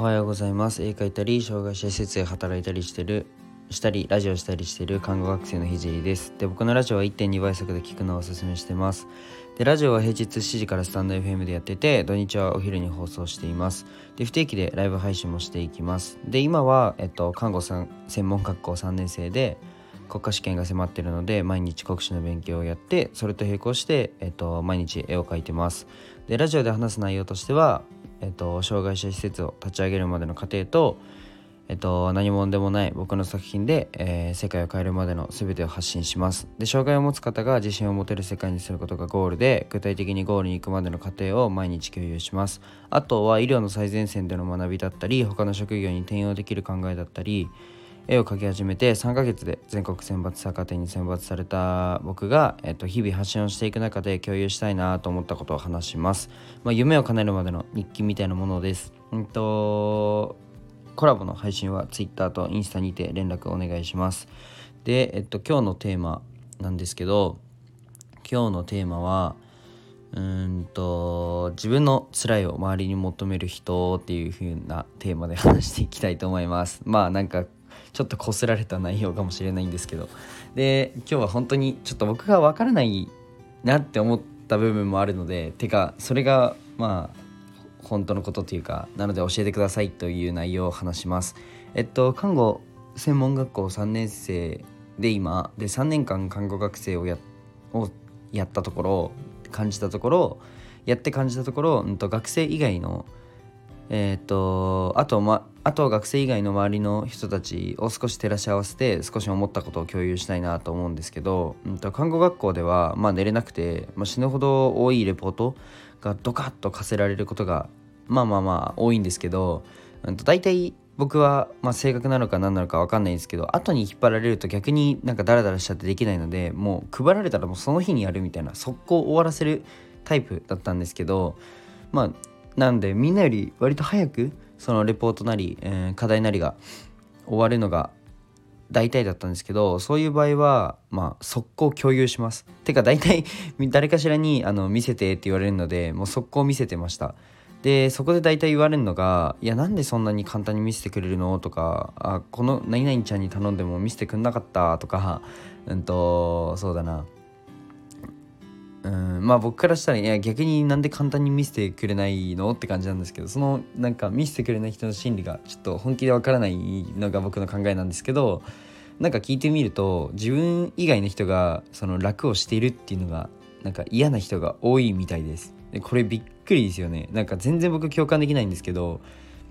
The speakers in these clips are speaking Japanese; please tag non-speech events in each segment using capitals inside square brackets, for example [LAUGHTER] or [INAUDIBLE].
おはようございます。絵描いたり障害者施設で働いたりしてるしたりラジオしたりしてる看護学生のひじりです。で僕のラジオは1.2倍速で聞くのをおすすめしてます。でラジオは平日7時からスタンド FM でやってて土日はお昼に放送しています。で不定期でライブ配信もしていきます。で今は、えっと、看護専門学校3年生で国家試験が迫ってるので毎日国試の勉強をやってそれと並行して、えっと、毎日絵を描いてます。でラジオで話す内容としては、えっと、障害者施設を立ち上げるまでの過程とえっと、何者でもない僕の作品で、えー、世界を変えるまでの全てを発信します。で、障害を持つ方が自信を持てる世界にすることがゴールで、具体的にゴールに行くまでの過程を毎日共有します。あとは医療の最前線での学びだったり、他の職業に転用できる考えだったり、絵を描き始めて3ヶ月で全国選抜作家展に選抜された僕が、えっと、日々発信をしていく中で共有したいなと思ったことを話します。まあ、夢を叶えるまでの日記みたいなものです。うんとコラボの配信は Twitter とインスタにて連絡お願いします。で、えっと、今日のテーマなんですけど今日のテーマはうんと自分の辛いを周りに求める人っていう風なテーマで話していきたいと思いますまあなんかちょっとこすられた内容かもしれないんですけど。で今日は本当にちょっと僕が分からないなって思った部分もあるのでてかそれがまあ本当のことというかなので教えてくださいという内容を話します。えっと看護専門学校3年生で今で3年間看護学生をやをやったところ感じたところやって感じたところ、うんと、学生以外のえー、っとあとまあと学生以外の周りの人たちを少し照らし合わせて少し思ったことを共有したいなと思うんですけど、うんと、看護学校では、まあ、寝れなくて、まあ、死ぬほど多いレポートがドカッと課せられることがまあまあまあ多いんですけど、うん、と大体僕は、まあ、正確なのか何なのか分かんないんですけど後に引っ張られると逆になんかダラダラしちゃってできないのでもう配られたらもうその日にやるみたいな速攻終わらせるタイプだったんですけどまあなんでみんなより割と早くそのレポートなり、えー、課題なりが終わるのが大体だったんですけどそういう場合はまあ速攻共有します。てか大体 [LAUGHS] 誰かしらにあの見せてって言われるのでもう速攻見せてました。でそこで大体言われるのが「いやなんでそんなに簡単に見せてくれるの?」とか「あこの何々ちゃんに頼んでも見せてくんなかった」とかうんとそうだな。まあ僕からしたらいや逆になんで簡単に見せてくれないのって感じなんですけどそのなんか見せてくれない人の心理がちょっと本気でわからないのが僕の考えなんですけどなんか聞いてみると自分以外の人がその楽をしているっていうのがなんか嫌な人が多いみたいです。でこれびっくりですよね。なんか全然僕共感できないんですけど、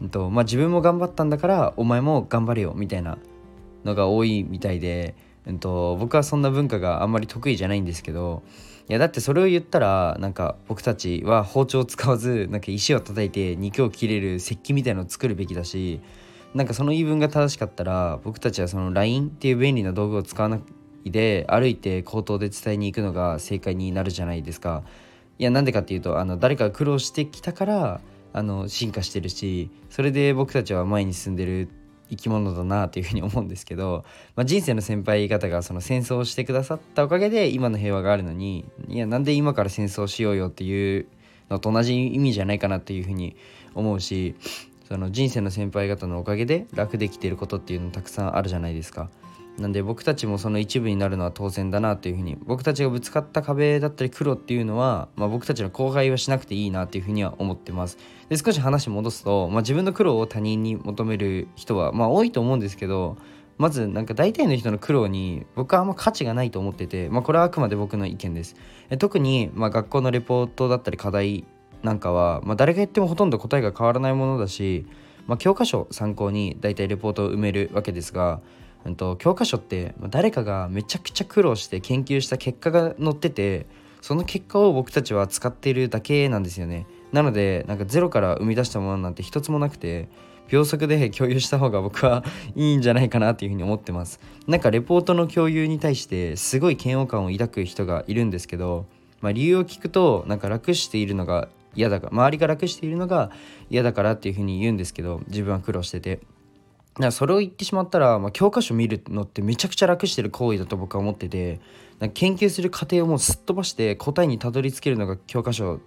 うんとまあ、自分も頑張ったんだからお前も頑張れよみたいなのが多いみたいで、うんと僕はそんな文化があんまり得意じゃないんですけどいやだってそれを言ったらなんか僕たちは包丁を使わずなんか石を叩いて肉を切れる石器みたいのを作るべきだしなんかその言い分が正しかったら僕たちはその LINE っていう便利な道具を使わないで歩いて口頭で伝えに行くのが正解になるじゃないですか。いやなんでかっていうとあの誰かが苦労してきたからあの進化してるしそれで僕たちは前に進んでる生き物だなというふうに思うんですけど、まあ、人生の先輩方がその戦争をしてくださったおかげで今の平和があるのにいやなんで今から戦争しようよっていうのと同じ意味じゃないかなというふうに思うしその人生の先輩方のおかげで楽できていることっていうのたくさんあるじゃないですか。なんで僕たちもその一部になるのは当然だなっていうふうに僕たちがぶつかった壁だったり苦労っていうのは、まあ、僕たちの後輩はしなくていいなっていうふうには思ってます。で少し話戻すと、まあ、自分の苦労を他人に求める人は、まあ、多いと思うんですけどまずなんか大体の人の苦労に僕はあんま価値がないと思ってて、まあ、これはあくまで僕の意見です。特にまあ学校のレポートだったり課題なんかは、まあ、誰が言ってもほとんど答えが変わらないものだし、まあ、教科書参考に大体レポートを埋めるわけですがうんと、教科書って誰かがめちゃくちゃ苦労して研究した結果が載っててその結果を僕たちは使っているだけなんですよね。なのでなんかゼロから生み出したものなんて一つもなくて秒速で共有した方が僕はいいんじゃないかなっていうふうに思ってます。なんかレポートの共有に対してすごい嫌悪感を抱く人がいるんですけど、まあ、理由を聞くとなんか楽しているのが嫌だから周りが楽しているのが嫌だからっていうふうに言うんですけど自分は苦労してて。だからそれを言ってしまったら、まあ、教科書見るのってめちゃくちゃ楽してる行為だと僕は思ってて研究する過程をもうすっ飛ばして答えにたどり着けるのが教科書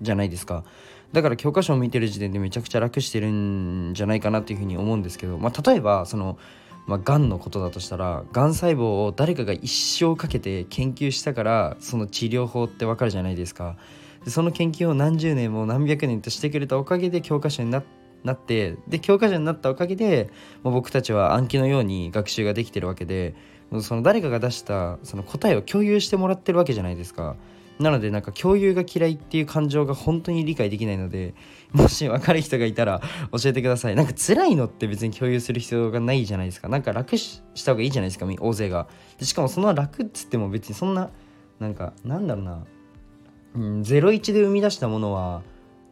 じゃないですか。だから教科書を見てる時点でめちゃくちゃ楽してるんじゃないかなっていうふうに思うんですけど、まあ、例えばそのまあ、がんのことだとしたらがん細胞を誰かが一生かけて研究したからその治療法ってわかるじゃないですか。でその研究を何十年も何百年としてくれたおかげで教科書になってなってで教科書になったおかげで、まあ、僕たちは暗記のように学習ができてるわけでその誰かが出したその答えを共有してもらってるわけじゃないですか。なのでなんか共有が嫌いっていう感情が本当に理解できないのでもし分かる人がいたら教えてください。なんか辛いのって別に共有する必要がないじゃないですか。なんか楽した方がいいじゃないですか大勢が。でしかもその楽っつっても別にそんななんかなんだろうな、うん、01で生み出したものは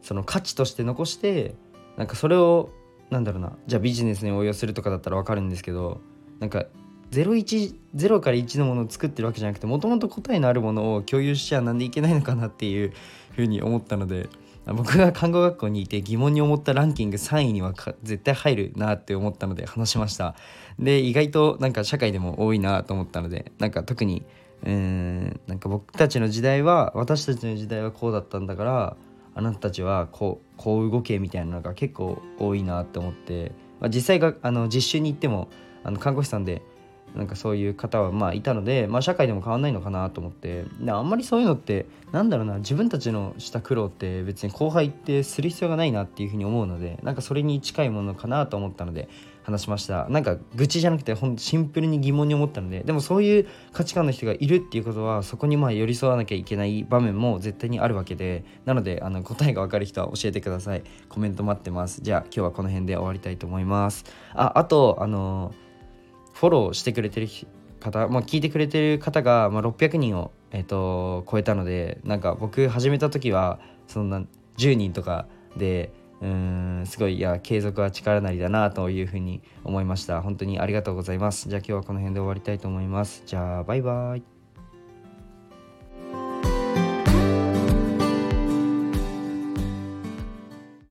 その価値として残してなんかそれをなんだろうなじゃあビジネスに応用するとかだったら分かるんですけどなんか010から1のものを作ってるわけじゃなくてもともと答えのあるものを共有しちゃなんでいけないのかなっていうふうに思ったので僕が [LAUGHS] 看護学校にいて疑問に思ったランキング3位には絶対入るなって思ったので話しました。で意外となんか社会でも多いなと思ったのでなんか特にうんなんか僕たちの時代は私たちの時代はこうだったんだからあなたたちはこうこう動けみたいなのが結構多いなって思って、まあ、実際があの実習に行ってもあの看護師さんでなんかそういう方はまあいたので、まあ、社会でも変わんないのかなと思ってであんまりそういうのってなんだろうな自分たちのした苦労って別に後輩ってする必要がないなっていうふうに思うのでなんかそれに近いものかなと思ったので話しました。なんか愚痴じゃなくてほんシンプルに疑問に思ったのででもそういう価値観の人がいるっていうことはそこにまあ寄り添わなきゃいけない場面も絶対にあるわけでなのであの答えが分かる人は教えてください。コメント待ってます。じゃあ今日はこの辺で終わりたいと思います。ああとあのフォローしてくれてる方、まあ、聞いてくれてる方が、まあ、600人を、えーと、超えたのでなんか僕始めた時はそんな10人とかでうんすごいいや継続は力なりだなというふうに思いました。本当にありがとうございます。じゃあ今日はこの辺で終わりたいと思います。じゃあバイバイ。